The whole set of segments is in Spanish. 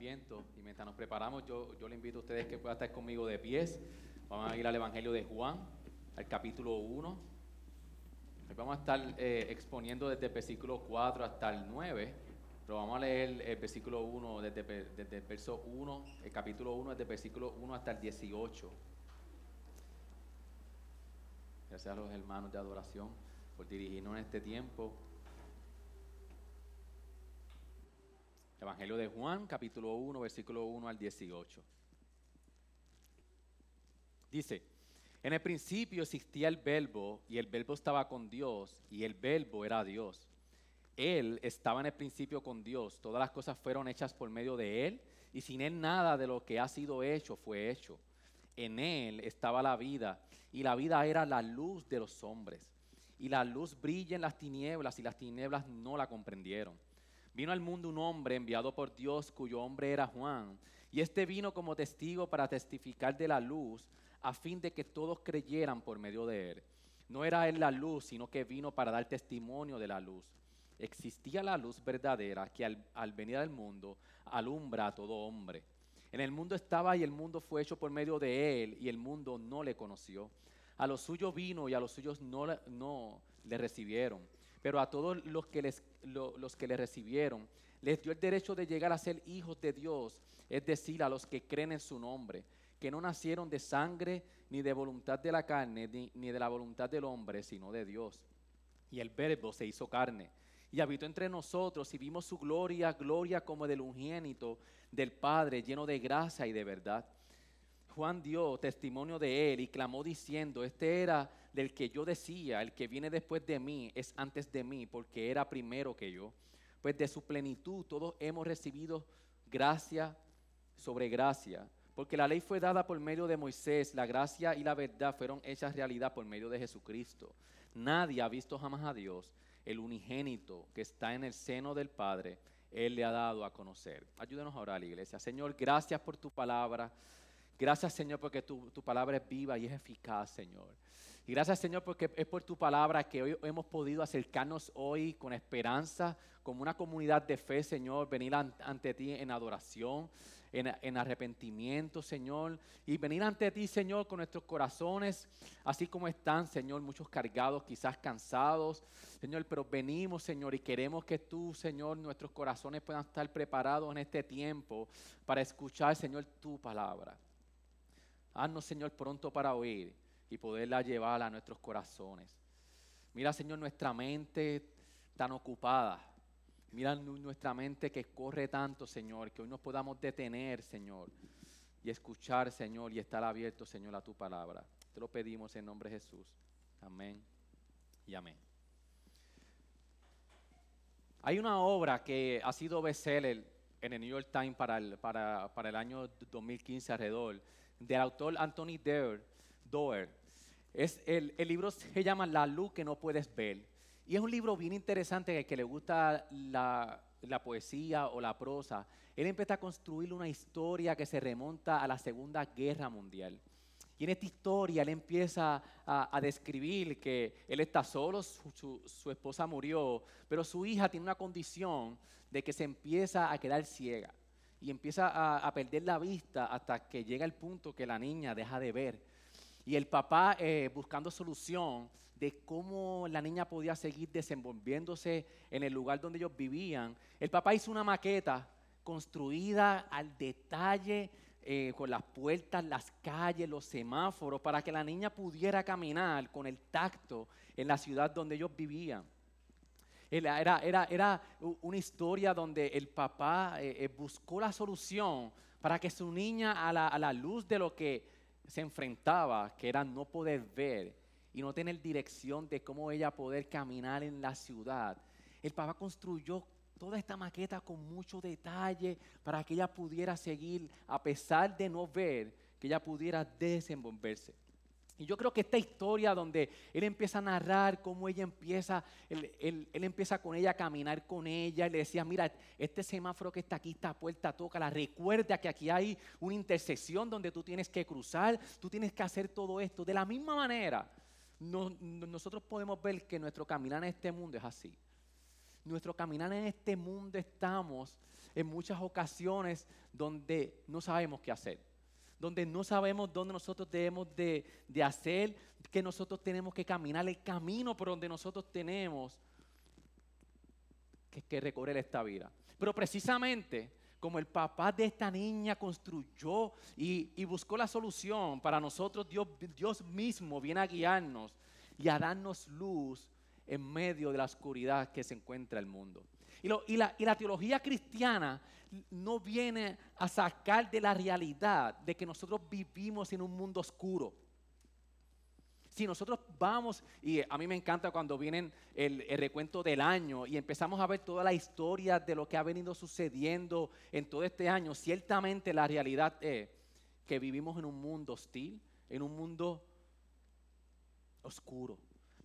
Adviento. Y mientras nos preparamos, yo, yo le invito a ustedes que puedan estar conmigo de pies. Vamos a ir al Evangelio de Juan, al capítulo 1. Hoy vamos a estar eh, exponiendo desde el versículo 4 hasta el 9. Pero vamos a leer el versículo 1, desde, desde el verso 1, el capítulo 1, desde el versículo 1 hasta el 18. Gracias a los hermanos de adoración por dirigirnos en este tiempo. Evangelio de Juan, capítulo 1, versículo 1 al 18. Dice, en el principio existía el verbo y el verbo estaba con Dios y el verbo era Dios. Él estaba en el principio con Dios, todas las cosas fueron hechas por medio de Él y sin Él nada de lo que ha sido hecho fue hecho. En Él estaba la vida y la vida era la luz de los hombres. Y la luz brilla en las tinieblas y las tinieblas no la comprendieron. Vino al mundo un hombre enviado por Dios cuyo hombre era Juan. Y este vino como testigo para testificar de la luz a fin de que todos creyeran por medio de él. No era él la luz, sino que vino para dar testimonio de la luz. Existía la luz verdadera que al, al venir al mundo alumbra a todo hombre. En el mundo estaba y el mundo fue hecho por medio de él y el mundo no le conoció. A los suyos vino y a los suyos no, no le recibieron. Pero a todos los que, les, lo- los que le recibieron, les dio el derecho de llegar a ser hijos de Dios, es decir, a los que creen en su nombre, que no nacieron de sangre, ni de voluntad de la carne, ni, ni de la voluntad del hombre, sino de Dios. Y el verbo se hizo carne y habitó entre nosotros y vimos su gloria, gloria como del unigénito del Padre, lleno de gracia y de verdad. Juan dio testimonio de él y clamó diciendo, este era del que yo decía, el que viene después de mí es antes de mí, porque era primero que yo. Pues de su plenitud todos hemos recibido gracia sobre gracia, porque la ley fue dada por medio de Moisés, la gracia y la verdad fueron hechas realidad por medio de Jesucristo. Nadie ha visto jamás a Dios, el unigénito que está en el seno del Padre, Él le ha dado a conocer. Ayúdenos a orar, iglesia. Señor, gracias por tu palabra. Gracias, Señor, porque tu, tu palabra es viva y es eficaz, Señor. Y gracias, Señor, porque es por tu palabra que hoy hemos podido acercarnos hoy con esperanza, como una comunidad de fe, Señor, venir an- ante ti en adoración, en, en arrepentimiento, Señor, y venir ante ti, Señor, con nuestros corazones, así como están, Señor, muchos cargados, quizás cansados, Señor, pero venimos, Señor, y queremos que tú, Señor, nuestros corazones puedan estar preparados en este tiempo para escuchar, Señor, tu palabra. Haznos, Señor, pronto para oír y poderla llevar a nuestros corazones. Mira, Señor, nuestra mente tan ocupada. Mira nu- nuestra mente que corre tanto, Señor, que hoy nos podamos detener, Señor, y escuchar, Señor, y estar abierto, Señor, a tu palabra. Te lo pedimos en nombre de Jesús. Amén y amén. Hay una obra que ha sido bestseller en el New York Times para el, para, para el año 2015 alrededor, del autor Anthony Doerr. Doerr. Es el, el libro se llama La luz que no puedes ver. Y es un libro bien interesante que que le gusta la, la poesía o la prosa. Él empieza a construir una historia que se remonta a la Segunda Guerra Mundial. Y en esta historia él empieza a, a describir que él está solo, su- su esposa murió, pero su hija tiene una condición de que se empieza a quedar ciega y empieza a, perder la vista hasta que llega el punto que la niña deja de ver. Y el papá eh, buscando solución de cómo la niña podía seguir desenvolviéndose en el lugar donde ellos vivían, el papá hizo una maqueta construida al detalle, eh, con las puertas, las calles, los semáforos, para que la niña pudiera caminar con el tacto en la ciudad donde ellos vivían. Era, era, era, una historia donde el papá eh, eh, buscó la solución para que su niña a la, a la luz de lo que se enfrentaba, que era no poder ver y no tener dirección de cómo ella poder caminar en la ciudad, el papá construyó toda esta maqueta con mucho detalle para que ella pudiera seguir, a pesar de no ver, que ella pudiera desenvolverse. Y yo creo que esta historia donde él empieza a narrar cómo ella empieza, él, empieza con ella a caminar con ella y le decía, mira, este semáforo que está aquí, esta puerta, la recuerda que aquí hay una intersección donde tú tienes que cruzar, tú tienes que hacer todo esto. De la misma manera, nosotros podemos ver que nuestro caminar en este mundo es así. Nuestro caminar en este mundo estamos en muchas ocasiones donde no sabemos qué hacer donde no sabemos dónde nosotros debemos de, hacer, que nosotros tenemos que caminar el camino por donde nosotros tenemos que, recorrer esta vida. Pero precisamente como el papá de esta niña construyó y, buscó la solución, para nosotros Dios, Dios mismo viene a guiarnos y a darnos luz en medio de la oscuridad que se encuentra el mundo. Y, la, teología cristiana no viene a sacar de la realidad de que nosotros vivimos en un mundo oscuro. Si nosotros vamos, y a mí me encanta cuando vienen el, recuento del año y empezamos a ver toda la historia de lo que ha venido sucediendo en todo este año, ciertamente la realidad es que vivimos en un mundo hostil, en un mundo oscuro.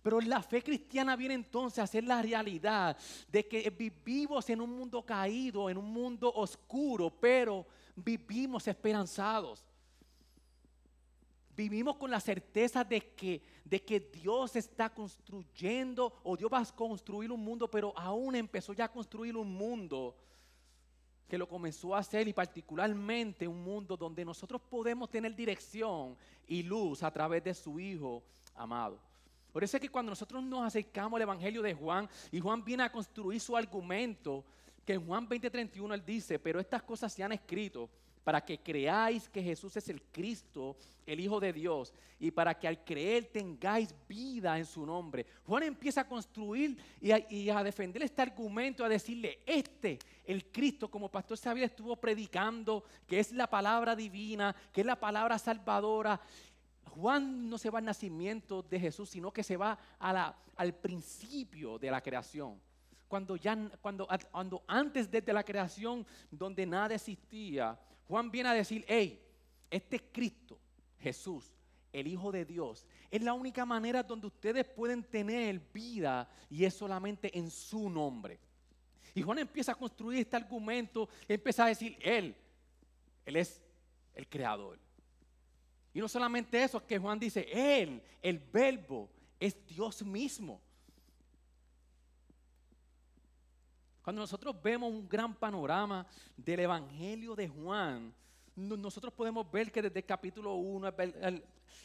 Pero la fe cristiana viene entonces a ser la realidad de que vivimos en un mundo caído, en un mundo oscuro, pero vivimos esperanzados. Vivimos con la certeza de que, de que Dios está construyendo o Dios va a construir un mundo, pero aún empezó ya a construir un mundo que lo comenzó a hacer y particularmente un mundo donde nosotros podemos tener dirección y luz a través de su Hijo amado. Por eso es que cuando nosotros nos acercamos al Evangelio de Juan y Juan viene a construir su argumento, que en Juan 20:31 él dice, pero estas cosas se han escrito para que creáis que Jesús es el Cristo, el Hijo de Dios, y para que al creer tengáis vida en su nombre. Juan empieza a construir y a, defender este argumento, a decirle, este, el Cristo, como Pastor Xavier estuvo predicando, que es la palabra divina, que es la palabra salvadora, Juan no se va al nacimiento de Jesús, sino que se va al principio de la creación. Cuando, ya, cuando, cuando antes de la creación, donde nada existía, Juan viene a decir, hey, este Cristo, Jesús, el Hijo de Dios, es la única manera donde ustedes pueden tener vida y es solamente en su nombre. Y Juan empieza a construir este argumento, empieza a decir, Él, Él es el creador. Y no solamente eso, es que Juan dice, Él, el verbo, es Dios mismo. Cuando nosotros vemos un gran panorama del Evangelio de Juan, nosotros podemos ver que desde el capítulo 1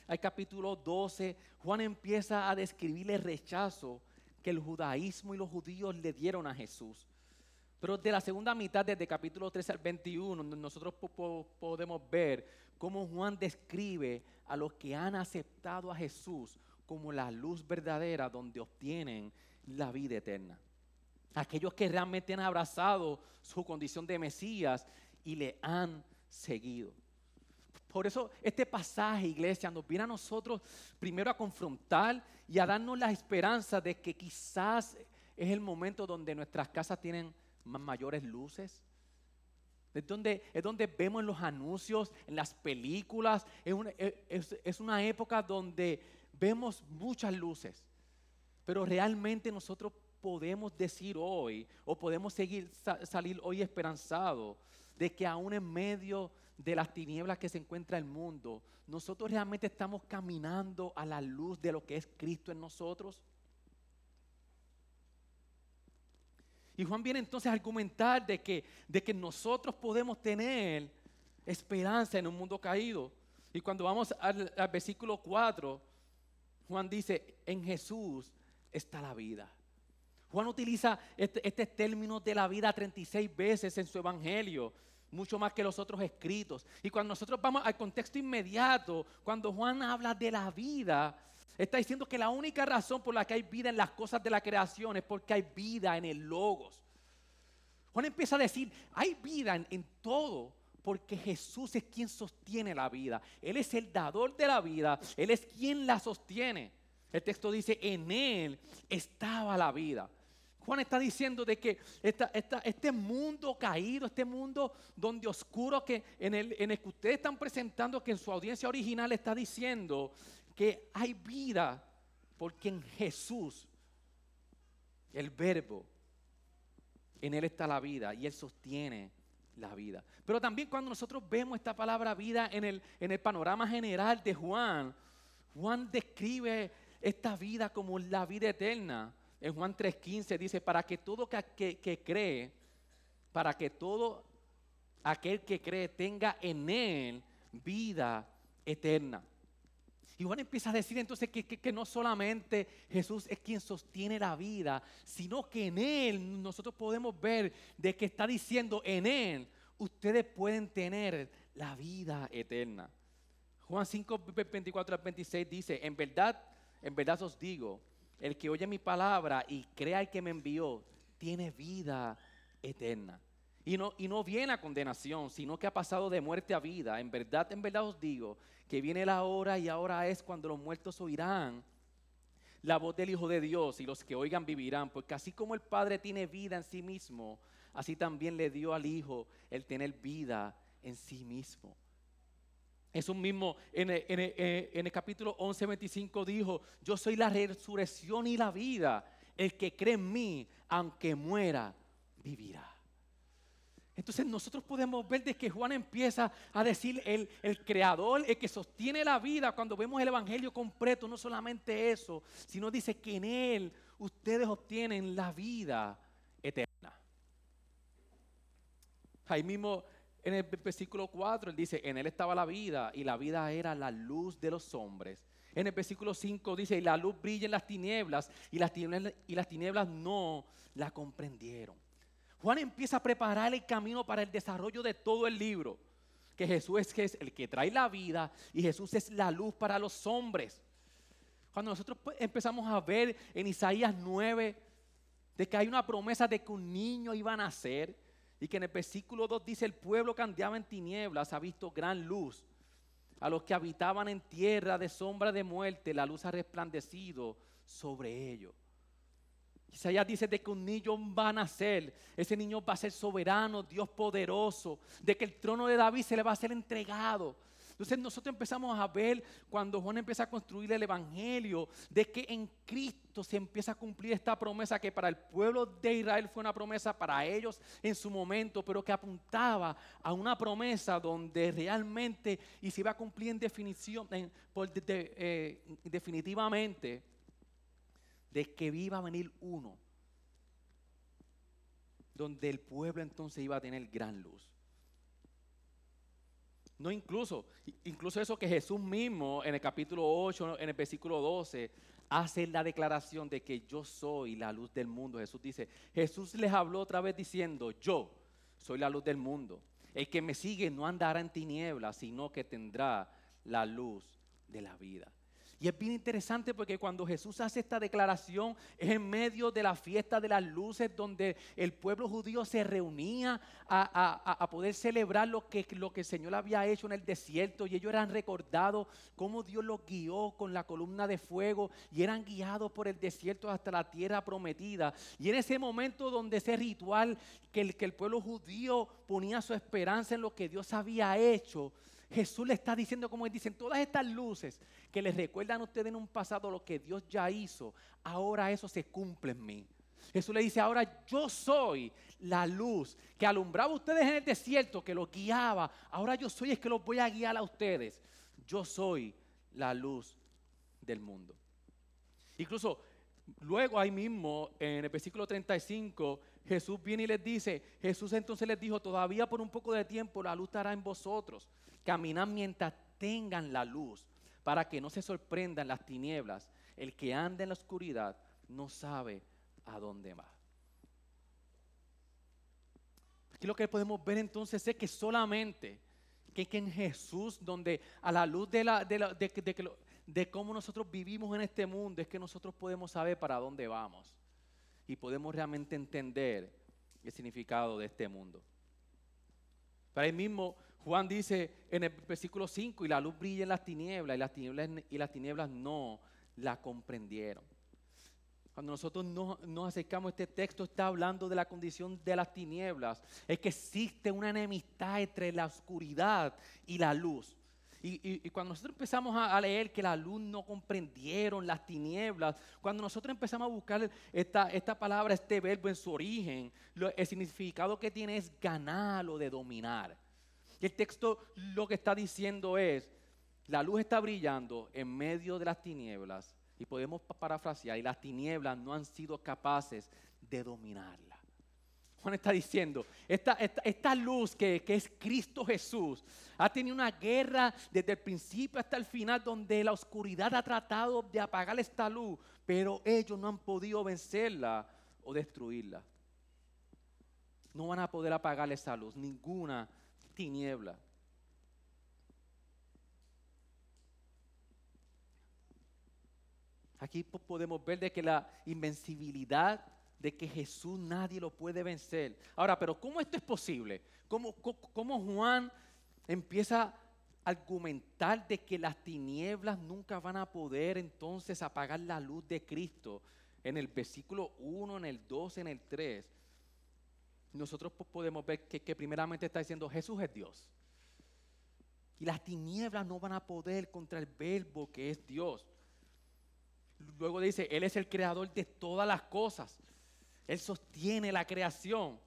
al, capítulo 12, Juan empieza a describir el rechazo que el judaísmo y los judíos le dieron a Jesús. Pero de la segunda mitad, desde capítulo 13 al 21, nosotros podemos ver cómo Juan describe a los que han aceptado a Jesús como la luz verdadera donde obtienen la vida eterna. Aquellos que realmente han abrazado su condición de Mesías y le han seguido. Por eso este pasaje, iglesia, nos viene a nosotros primero a confrontar y a darnos la esperanza de que quizás es el momento donde nuestras casas tienen mayores luces, es donde, es donde vemos en los anuncios, en las películas. Es una, es, una época donde vemos muchas luces. Pero realmente nosotros podemos decir hoy, o podemos seguir salir hoy esperanzados, de que aún en medio de las tinieblas que se encuentra el mundo, nosotros realmente estamos caminando a la luz de lo que es Cristo en nosotros. Y Juan viene entonces a argumentar de que, de que nosotros podemos tener esperanza en un mundo caído. Y cuando vamos al, versículo 4, Juan dice, en Jesús está la vida. Juan utiliza este, este, término de la vida 36 veces en su evangelio, mucho más que los otros escritos. Y cuando nosotros vamos al contexto inmediato, cuando Juan habla de la vida, Está diciendo que la única razón por la que hay vida en las cosas de la creación es porque hay vida en el logos. Juan empieza a decir, hay vida en, todo porque Jesús es quien sostiene la vida. Él es el dador de la vida, Él es quien la sostiene. El texto dice, en Él estaba la vida. Juan está diciendo de que este mundo caído, este mundo donde oscuro que en el, en el que ustedes están presentando, que en su audiencia original está diciendo que hay vida, porque en Jesús, el verbo, en Él está la vida y Él sostiene la vida. Pero también cuando nosotros vemos esta palabra vida en el, en el panorama general de Juan, Juan describe esta vida como la vida eterna. En Juan 3:15 dice, para que todo que, que, cree, para que todo aquel que cree tenga en él vida eterna. Y Juan empieza a decir entonces que, no solamente Jesús es quien sostiene la vida, sino que en Él nosotros podemos ver de que está diciendo, en Él ustedes pueden tener la vida eterna. Juan 5, 24 al 26 dice, en verdad, en verdad os digo, el que oye mi palabra y crea el que me envió, tiene vida eterna. Y no, y no viene a condenación, sino que ha pasado de muerte a vida. En verdad, en verdad os digo que viene la hora y ahora es cuando los muertos oirán la voz del Hijo de Dios y los que oigan vivirán. Porque así como el Padre tiene vida en sí mismo, así también le dio al Hijo el tener vida en sí mismo. Es un mismo, en el, en, el, capítulo 11, 25 dijo, yo soy la resurrección y la vida. El que cree en mí, aunque muera, vivirá. Entonces nosotros podemos ver de que Juan empieza a decir el, el, creador, el que sostiene la vida, cuando vemos el Evangelio completo, no solamente eso, sino dice que en él ustedes obtienen la vida eterna. Ahí mismo en el versículo 4 él dice, en él estaba la vida y la vida era la luz de los hombres. En el versículo 5 dice, y la luz brilla en las tinieblas, y las tinieblas no la comprendieron. Juan empieza a preparar el camino para el desarrollo de todo el libro. Que Jesús es el que trae la vida y Jesús es la luz para los hombres. Cuando nosotros pues, empezamos a ver en Isaías 9 de que hay una promesa de que un niño iba a nacer, y que en el versículo 2 dice, el pueblo que andaba en tinieblas ha visto gran luz. A los que habitaban en tierra de sombra de muerte, la luz ha resplandecido sobre ellos. Isaías dice de que un niño va a nacer, ese niño va a ser soberano, Dios poderoso, de que el trono de David se le va a ser entregado, entonces nosotros empezamos a ver cuando Juan empieza a construir el Evangelio, de que en Cristo se empieza a cumplir esta promesa que para el pueblo de Israel fue una promesa para ellos en su momento, pero que apuntaba a una promesa donde realmente y se iba a cumplir en definición, eh, definitivamente, de que iba a venir uno, donde el pueblo entonces iba a tener gran luz. No incluso, incluso eso que Jesús mismo en el capítulo 8, en el versículo 12, hace la declaración de que yo soy la luz del mundo. Jesús dice, Jesús les habló otra vez diciendo, yo soy la luz del mundo. El que me sigue no andará en tinieblas, sino que tendrá la luz de la vida. Y es bien interesante porque cuando Jesús hace esta declaración es en medio de la fiesta de las luces donde el pueblo judío se reunía a, poder celebrar lo que, lo que el Señor había hecho en el desierto y ellos eran recordados cómo Dios los guió con la columna de fuego y eran guiados por el desierto hasta la tierra prometida. Y en ese momento donde ese ritual que el, que el pueblo judío ponía su esperanza en lo que Dios había hecho, Jesús le está diciendo, como dicen, todas estas luces que les recuerdan a ustedes en un pasado lo que Dios ya hizo, ahora eso se cumple en mí. Jesús le dice, ahora yo soy la luz que alumbraba a ustedes en el desierto, que los guiaba. Ahora yo soy el que los voy a guiar a ustedes. Yo soy la luz del mundo. Incluso luego ahí mismo, en el versículo 35, Jesús viene y les dice, Jesús entonces les dijo, todavía por un poco de tiempo la luz estará en vosotros. Caminad mientras tengan la luz, para que no se sorprendan las tinieblas. El que anda en la oscuridad no sabe a dónde va. Aquí lo que podemos ver entonces es que solamente que, en Jesús, donde a la luz de, la, de, de cómo nosotros vivimos en este mundo, es que nosotros podemos saber para dónde vamos y podemos realmente entender el significado de este mundo. Para el mismo Juan dice en el versículo 5, y la luz brilla en las tinieblas, y las tinieblas, y las tinieblas no la comprendieron. cuando nosotros nos, acercamos a este texto, está hablando de la condición de las tinieblas. Es que existe una enemistad entre la oscuridad y la luz. Y, cuando nosotros empezamos a, leer que la luz no comprendieron las tinieblas, cuando nosotros empezamos a buscar esta, esta palabra, este verbo en su origen, el significado que tiene es ganar o de dominar. El texto lo que está diciendo es, la luz está brillando en medio de las tinieblas y podemos parafrasear, y las tinieblas no han sido capaces de dominarla. Juan está diciendo, esta, esta, luz que, que, es Cristo Jesús ha tenido una guerra desde el principio hasta el final donde la oscuridad ha tratado de apagar esta luz, pero ellos no han podido vencerla o destruirla. No van a poder apagar esa luz, ninguna tiniebla. Aquí podemos ver de que la invencibilidad de que Jesús nadie lo puede vencer. Ahora, pero ¿cómo esto es posible? ¿Cómo, cómo, Juan empieza a argumentar de que las tinieblas nunca van a poder entonces apagar la luz de Cristo? En el versículo 1, en el 2, en el 3, nosotros podemos ver que, primeramente está diciendo Jesús es Dios. Y las tinieblas no van a poder contra el verbo que es Dios. Luego dice, Él es el creador de todas las cosas. Él sostiene la creación.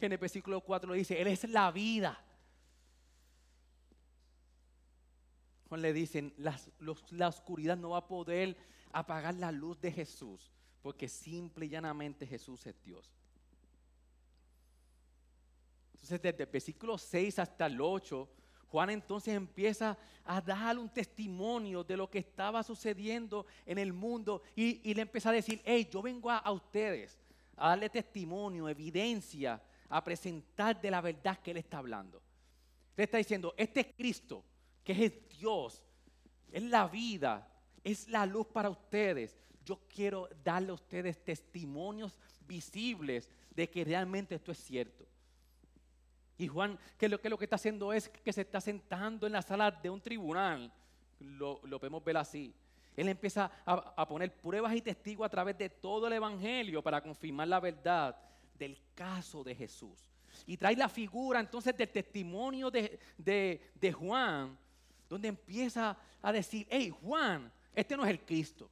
En el versículo 4 dice, Él es la vida. Juan le dicen, la oscuridad no va a poder apagar la luz de Jesús, porque simple y llanamente Jesús es Dios. Entonces, desde el versículo 6 hasta el 8, Juan entonces empieza a dar un testimonio de lo que estaba sucediendo en el mundo y, le empieza a decir, hey, yo vengo a, ustedes a darle testimonio, evidencia, a presentar de la verdad que Él está hablando. Él está diciendo, este es Cristo, que es Dios, es la vida, es la luz para ustedes. Yo quiero darle a ustedes testimonios visibles de que realmente esto es cierto. Y Juan, que lo que, está haciendo es que se está sentando en la sala de un tribunal. Lo, podemos ver así. Él empieza a, poner pruebas y testigos a través de todo el Evangelio para confirmar la verdad del caso de Jesús. Y trae la figura entonces del testimonio de, de Juan, donde empieza a decir, hey Juan, este no es el Cristo.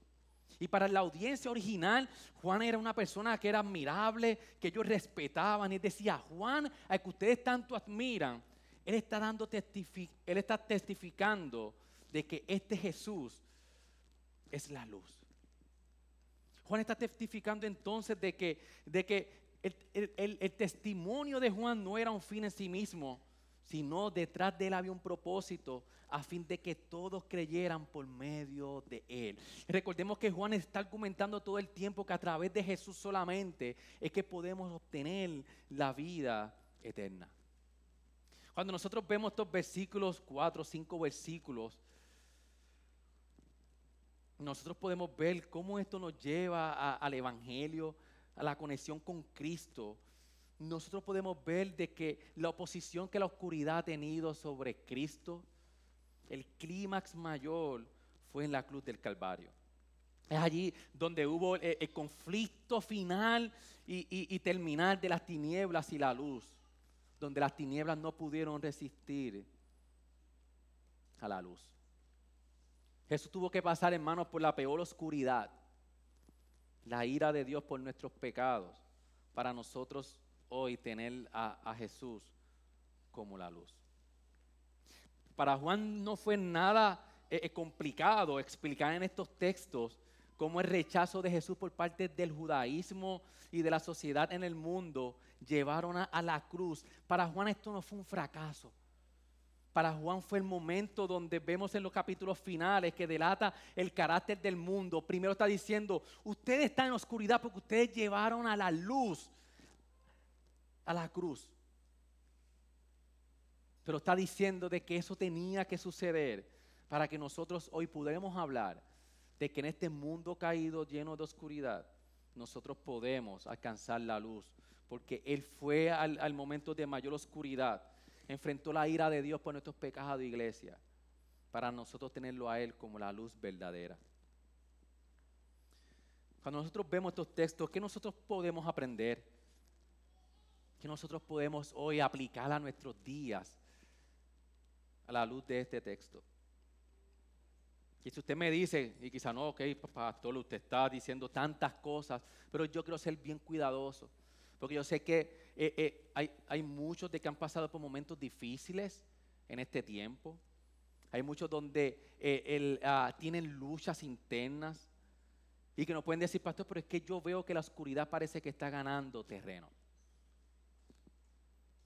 Y para la audiencia original, Juan era una persona que era admirable, que ellos respetaban. Y decía, Juan, al que ustedes tanto admiran, él está, dando él está testificando de que este Jesús es la luz. Juan está testificando entonces de que, de que el testimonio de Juan no era un fin en sí mismo, sino detrás de él había un propósito a fin de que todos creyeran por medio de él. Recordemos que Juan está argumentando todo el tiempo que a través de Jesús solamente es que podemos obtener la vida eterna. Cuando nosotros vemos estos versículos, cuatro cinco versículos, nosotros podemos ver cómo esto nos lleva al Evangelio, a la conexión con Cristo nosotros podemos ver de que la oposición que la oscuridad ha tenido sobre Cristo, el clímax mayor fue en la cruz del Calvario. Es allí donde hubo eh, el, conflicto final y, y, terminal de las tinieblas y la luz, donde las tinieblas no pudieron resistir a la luz. Jesús tuvo que pasar, en manos por la peor oscuridad, la ira de Dios por nuestros pecados, para nosotros hoy tener a, Jesús como la luz. Para Juan no fue nada eh, eh, complicado explicar en estos textos cómo el rechazo de Jesús por parte del judaísmo y de la sociedad en el mundo llevaron a, la cruz. Para Juan esto no fue un fracaso. Para Juan fue el momento donde vemos en los capítulos finales que delata el carácter del mundo. Primero está diciendo, ustedes están en oscuridad porque ustedes llevaron a la luz a la cruz. Pero está diciendo de que eso tenía que suceder para que nosotros hoy pudiéramos hablar de que en este mundo caído lleno de oscuridad, nosotros podemos alcanzar la luz. Porque Él fue al, momento de mayor oscuridad, enfrentó la ira de Dios por nuestros pecados de iglesia, para nosotros tenerlo a Él como la luz verdadera. Cuando nosotros vemos estos textos, ¿qué nosotros podemos aprender? ¿Qué nosotros podemos hoy aplicar a nuestros días a la luz de este texto? Y si usted me dice, y quizá no, ok, pastor, usted está diciendo tantas cosas, pero yo quiero ser bien cuidadoso, porque yo sé que eh, eh, hay, hay muchos de que han pasado por momentos difíciles en este tiempo. Hay muchos donde eh, ah, tienen luchas internas y que nos pueden decir, pastor, pero es que yo veo que la oscuridad parece que está ganando terreno.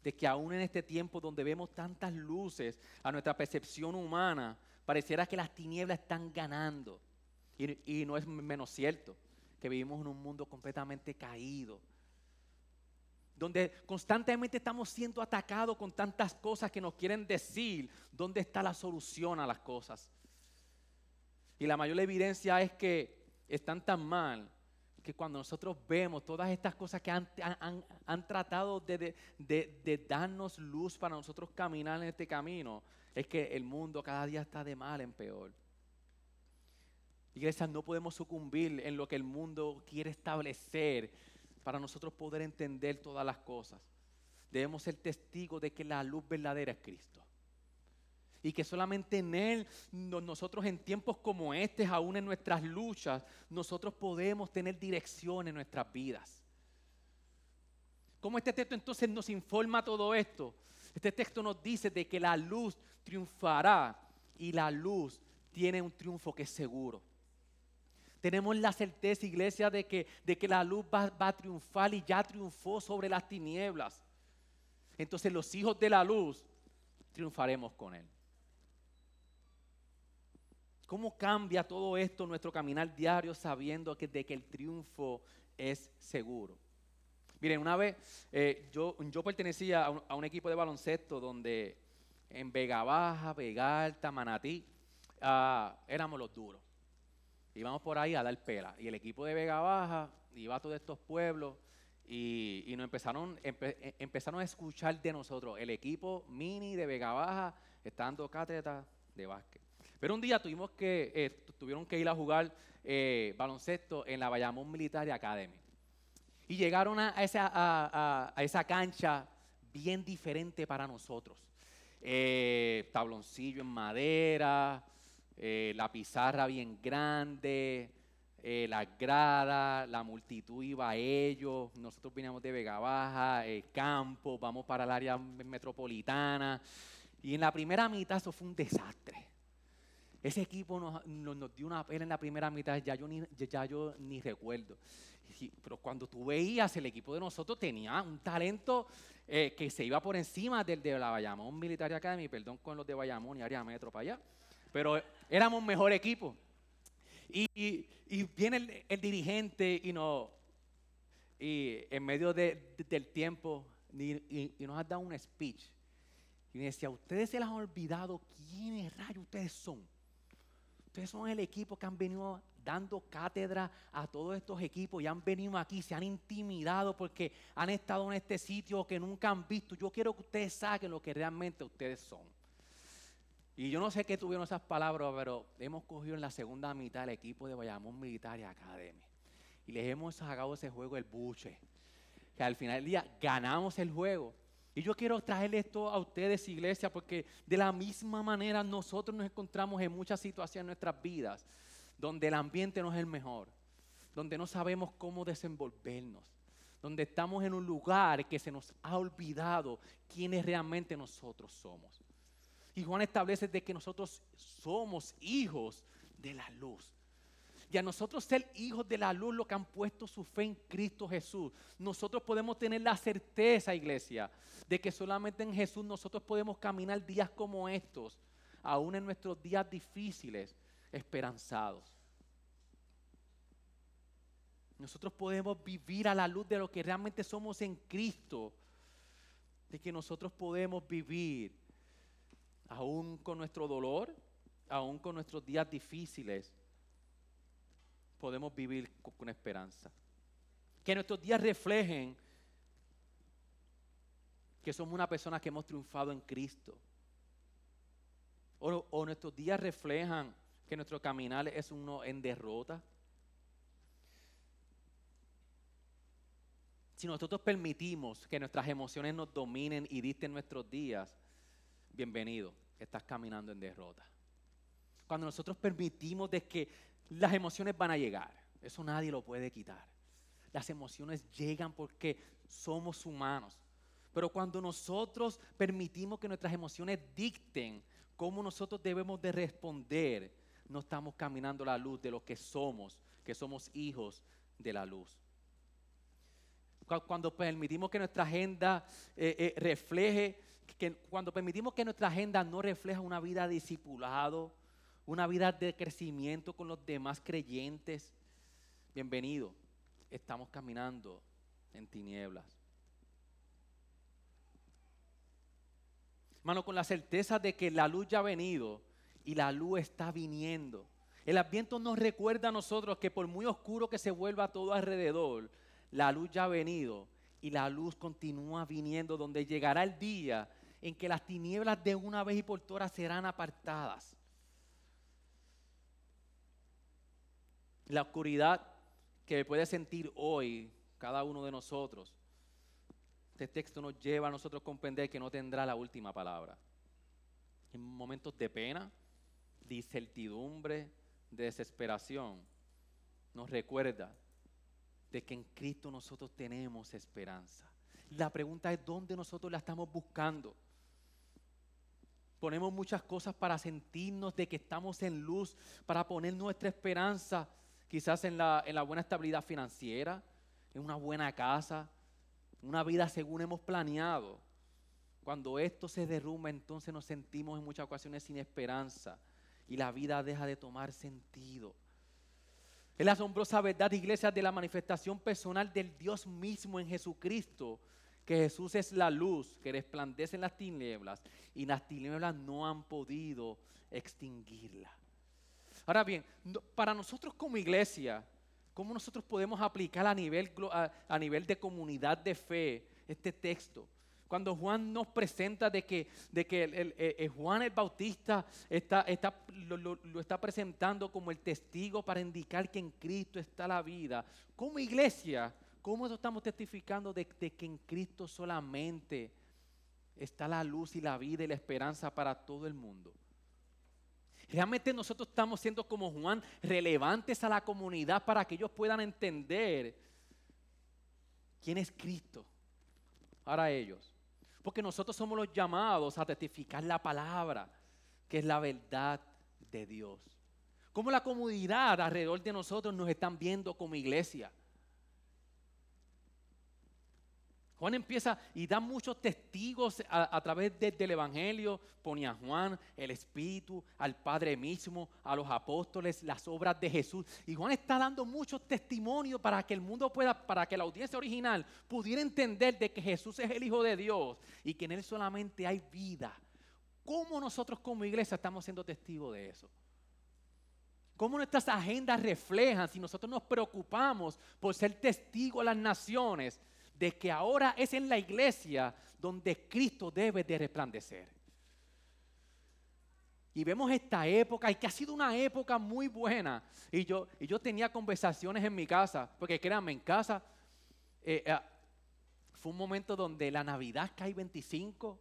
De que aún en este tiempo donde vemos tantas luces a nuestra percepción humana, pareciera que las tinieblas están ganando. Y, no es menos cierto que vivimos en un mundo completamente caído, donde constantemente estamos siendo atacados con tantas cosas que nos quieren decir dónde está la solución a las cosas. Y la mayor evidencia es que están tan mal que cuando nosotros vemos todas estas cosas que han, tratado de, de, darnos luz para nosotros caminar en este camino, es que el mundo cada día está de mal en peor. Iglesias, no podemos sucumbir en lo que el mundo quiere establecer para nosotros poder entender todas las cosas. Debemos ser testigos de que la luz verdadera es Cristo. Y que solamente en Él, nosotros en tiempos como este, aún en nuestras luchas, nosotros podemos tener dirección en nuestras vidas. ¿Cómo este texto entonces nos informa todo esto? Este texto nos dice de que la luz triunfará y la luz tiene un triunfo que es seguro. Tenemos la certeza, iglesia, de que, de que la luz va, va a triunfar y ya triunfó sobre las tinieblas. Entonces los hijos de la luz triunfaremos con Él. ¿Cómo cambia todo esto nuestro caminar diario sabiendo que, de que el triunfo es seguro? Miren, una vez eh, yo, yo pertenecía a un, equipo de baloncesto donde en Vega Baja, Vega Alta, Manatí, ah, éramos los duros. Íbamos por ahí a dar pela. Y el equipo de Vega Baja iba a todos estos pueblos y, nos empezaron, e, empezaron a escuchar de nosotros. El equipo mini de Vega Baja está dando cátedra de básquet. Pero un día tuvimos que, eh, tuvieron que ir a jugar eh, baloncesto en la Bayamón Military Academy. Y llegaron a esa, cancha bien diferente para nosotros. Eh, tabloncillo en madera, eh, la pizarra bien grande, eh, la grada, la multitud iba a ellos, nosotros veníamos de Vega Baja, campo, vamos para el área metropolitana. Y en la primera mitad eso fue un desastre. Ese equipo nos, dio una pena en la primera mitad, ya yo ni, ya yo ni recuerdo pero cuando tú veías el equipo de nosotros tenía un talento eh, que se iba por encima del de la Bayamón Military Academy, perdón con los de Bayamón y área metro para allá, pero éramos mejor equipo. Y, viene el, dirigente y, no, y en medio del tiempo y, nos ha dado un speech. Y me decía, ustedes se les han olvidado quiénes rayos ustedes son. Ustedes son el equipo que han venido dando cátedra a todos estos equipos y han venido aquí, se han intimidado porque han estado en este sitio que nunca han visto. Yo quiero que ustedes saquen lo que realmente ustedes son. Y yo no sé qué tuvieron esas palabras, pero hemos cogido en la segunda mitad el equipo de Bayamón Military Academy. Y les hemos sacado ese juego el buche. Que al final del día ganamos el juego. Y yo quiero traerle esto a ustedes, iglesia, porque de la misma manera nosotros nos encontramos en muchas situaciones en nuestras vidas donde el ambiente no es el mejor, donde no sabemos cómo desenvolvernos, donde estamos en un lugar que se nos ha olvidado quiénes realmente nosotros somos. Y Juan establece de que nosotros somos hijos de la luz. Y a nosotros ser hijos de la luz, lo que han puesto su fe en Cristo Jesús, nosotros podemos tener la certeza, iglesia, de que solamente en Jesús nosotros podemos caminar días como estos, aún en nuestros días difíciles, esperanzados. Nosotros podemos vivir a la luz de lo que realmente somos en Cristo, de que nosotros podemos vivir aún con nuestro dolor, aún con nuestros días difíciles, podemos vivir con esperanza. Que nuestros días reflejen que somos una persona que hemos triunfado en Cristo. O, o nuestros días reflejan que nuestro caminar es uno en derrota. si nosotros permitimos que nuestras emociones nos dominen y dicten nuestros días, bienvenido, estás caminando en derrota. Cuando nosotros permitimos de que las emociones van a llegar, eso nadie lo puede quitar. Las emociones llegan porque somos humanos. Pero cuando nosotros permitimos que nuestras emociones dicten cómo nosotros debemos de responder, no estamos caminando la luz de lo que somos, que somos hijos de la luz. Cuando permitimos que nuestra agenda eh, eh, refleje, que cuando permitimos que nuestra agenda no refleja una vida discipulado, una vida de crecimiento con los demás creyentes, bienvenido, estamos caminando en tinieblas. Hermano, con la certeza de que la luz ya ha venido y la luz está viniendo. El Adviento nos recuerda a nosotros que por muy oscuro que se vuelva todo alrededor, la luz ya ha venido y la luz continúa viniendo, donde llegará el día en que las tinieblas de una vez y por todas serán apartadas. La oscuridad que puede sentir hoy cada uno de nosotros, este texto nos lleva a nosotros a comprender que no tendrá la última palabra. En momentos de pena, de incertidumbre, de desesperación, nos recuerda de que en Cristo nosotros tenemos esperanza. La pregunta es dónde nosotros la estamos buscando. Ponemos muchas cosas para sentirnos de que estamos en luz, para poner nuestra esperanza quizás en la, en la buena estabilidad financiera, en una buena casa, una vida según hemos planeado. Cuando esto se derrumba, entonces nos sentimos en muchas ocasiones sin esperanza y la vida deja de tomar sentido. Es la asombrosa verdad, iglesia, de la manifestación personal del Dios mismo en Jesucristo, que Jesús es la luz que resplandece en las tinieblas y las tinieblas no han podido extinguirla. Ahora bien, para nosotros como iglesia, ¿cómo nosotros podemos aplicar a nivel, a, nivel de comunidad de fe este texto? Cuando Juan nos presenta de que, de que Juan el Bautista está, está, lo, está presentando como el testigo para indicar que en Cristo está la vida. Como iglesia, ¿cómo estamos testificando de que en Cristo solamente está la luz y la vida y la esperanza para todo el mundo? Realmente nosotros estamos siendo como Juan relevantes a la comunidad para que ellos puedan entender quién es Cristo para ellos. Porque nosotros somos los llamados a testificar la palabra, que es la verdad de Dios. Como la comunidad alrededor de nosotros nos están viendo como iglesia. Juan empieza y da muchos testigos a, través del Evangelio. Ponía a Juan, el Espíritu, al Padre mismo, a los apóstoles, las obras de Jesús. Y Juan está dando muchos testimonios para que el mundo pueda, para que la audiencia original pudiera entender de que Jesús es el Hijo de Dios y que en Él solamente hay vida. ¿Cómo nosotros como iglesia estamos siendo testigos de eso? ¿Cómo nuestras agendas reflejan si nosotros nos preocupamos por ser testigos a las naciones? De que ahora es en la iglesia donde Cristo debe de resplandecer. Y vemos esta época y que ha sido una época muy buena. Y yo, y yo tenía conversaciones en mi casa, porque créanme, en casa eh, eh, fue un momento donde la Navidad cae 25,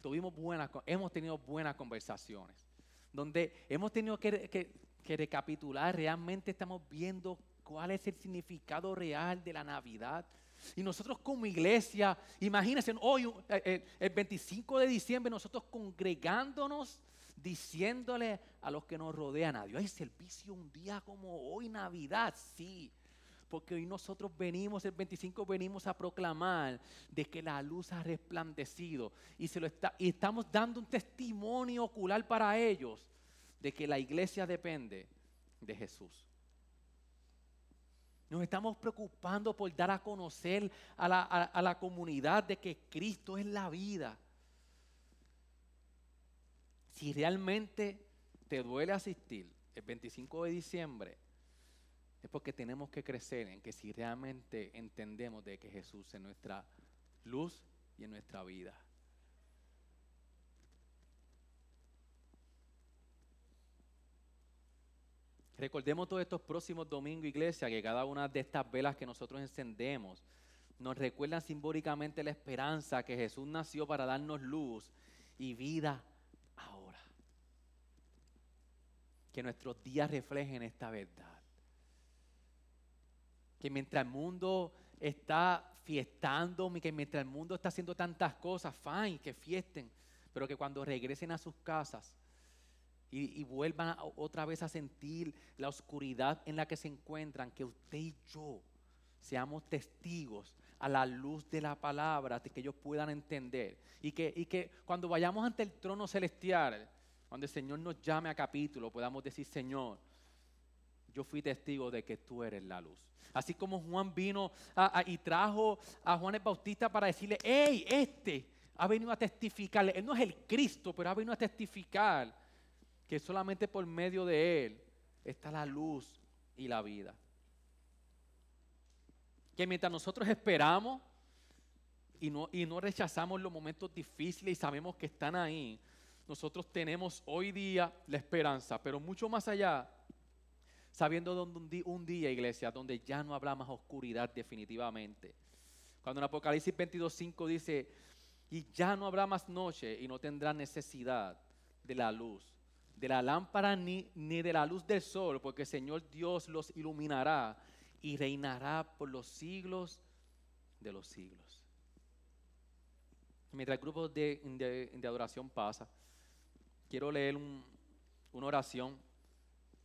tuvimos buenas, hemos tenido buenas conversaciones, donde hemos tenido que, que recapitular, realmente estamos viendo cuál es el significado real de la Navidad. Y nosotros como iglesia, imagínense, hoy, eh, eh, el 25 de diciembre, nosotros congregándonos, diciéndole a los que nos rodean, a Dios, hay servicio un día como hoy, Navidad, sí. Porque hoy nosotros venimos, el 25 venimos a proclamar de que la luz ha resplandecido y, se lo está, y estamos dando un testimonio ocular para ellos de que la iglesia depende de Jesús. Nos estamos preocupando por dar a conocer a la, comunidad de que Cristo es la vida. Si realmente te duele asistir el 25 de diciembre, es porque tenemos que crecer en que si realmente entendemos de que Jesús es nuestra luz y en nuestra vida. Recordemos todos estos próximos domingos, iglesia, que cada una de estas velas que nosotros encendemos nos recuerdan simbólicamente la esperanza que Jesús nació para darnos luz y vida ahora. Que nuestros días reflejen esta verdad. Que mientras el mundo está fiestando, que mientras el mundo está haciendo tantas cosas, fine, que fiesten, pero que cuando regresen a sus casas y, vuelvan otra vez a sentir la oscuridad en la que se encuentran, que usted y yo seamos testigos a la luz de la palabra, de que ellos puedan entender. Y que, y que cuando vayamos ante el trono celestial, cuando el Señor nos llame a capítulo, podamos decir, Señor, yo fui testigo de que tú eres la luz. Así como Juan vino y trajo a Juan el Bautista para decirle, hey, este ha venido a testificar, él no es el Cristo, pero ha venido a testificar que solamente por medio de él está la luz y la vida. Que mientras nosotros esperamos y no, y no rechazamos los momentos difíciles y sabemos que están ahí, nosotros tenemos hoy día la esperanza, pero mucho más allá sabiendo donde un día, iglesia, donde ya no habrá más oscuridad definitivamente. Cuando en Apocalipsis 22.5 dice, y ya no habrá más noche y no tendrá necesidad de la luz, de la lámpara ni, ni de la luz del sol, porque el Señor Dios los iluminará y reinará por los siglos de los siglos. Mientras el grupo de, adoración pasa, quiero leer una oración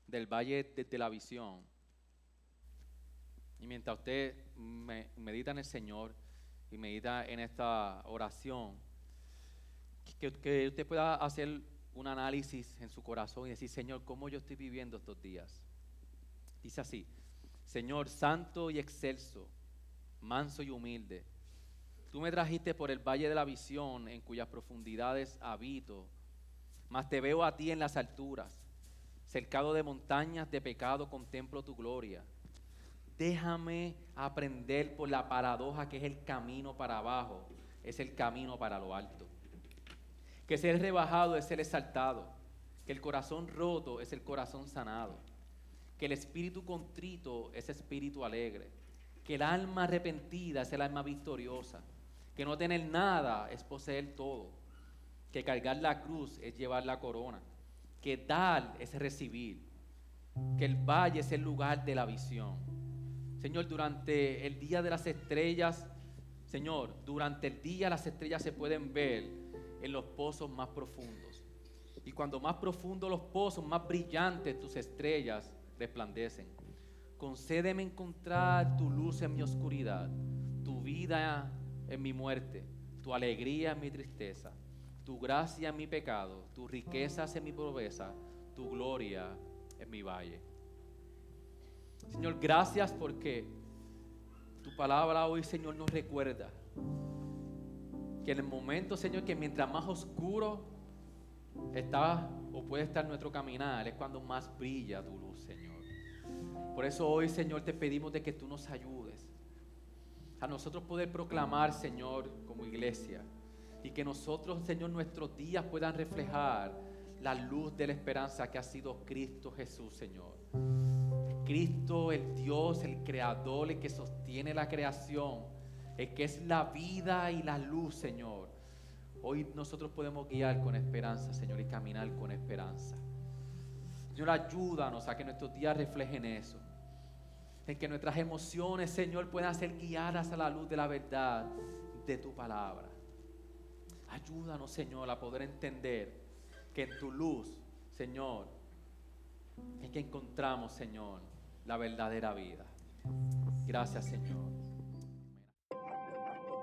del Valle de, la Visión. Y mientras usted medita en el Señor y medita en esta oración, que, que, usted pueda hacer un análisis en su corazón y decir, Señor, ¿cómo yo estoy viviendo estos días? Dice así, Señor, santo y excelso, manso y humilde, tú me trajiste por el valle de la visión en cuyas profundidades habito, mas te veo a ti en las alturas cercado de montañas de pecado, contemplo tu gloria. Déjame aprender por la paradoja que es el camino para abajo, es el camino para lo alto. Que ser rebajado es ser exaltado, que el corazón roto es el corazón sanado, que el espíritu contrito es espíritu alegre, que el alma arrepentida es el alma victoriosa, que no tener nada es poseer todo, que cargar la cruz es llevar la corona que dar es recibir, que el valle es el lugar de la visión. Señor, durante el día de las estrellas, Señor, durante el día las estrellas se pueden ver en los pozos más profundos. Y cuando más profundos los pozos, más brillantes tus estrellas resplandecen. Concédeme encontrar tu luz en mi oscuridad, tu vida en mi muerte, tu alegría en mi tristeza tu gracia en mi pecado, tus riquezas en mi pobreza, tu gloria en mi valle. Señor, gracias porque tu palabra hoy, Señor, nos recuerda que en el momento, Señor, que mientras más oscuro está o puede estar nuestro caminar, es cuando más brilla tu luz, Señor. Por eso hoy, Señor, te pedimos de que tú nos ayudes a nosotros poder proclamar, Señor, como iglesia, y que nosotros, Señor, nuestros días puedan reflejar la luz de la esperanza que ha sido Cristo Jesús, Señor. Cristo, el Dios, el Creador, el que sostiene la creación, el que es la vida y la luz, Señor. Hoy nosotros podemos guiar con esperanza, Señor, y caminar con esperanza. Señor, ayúdanos a que nuestros días reflejen eso. En que nuestras emociones, Señor, puedan ser guiadas a la luz de la verdad de tu palabra. Ayúdanos, Señor, a poder entender que en tu luz, Señor, es que encontramos, Señor, la verdadera vida. Gracias, Señor.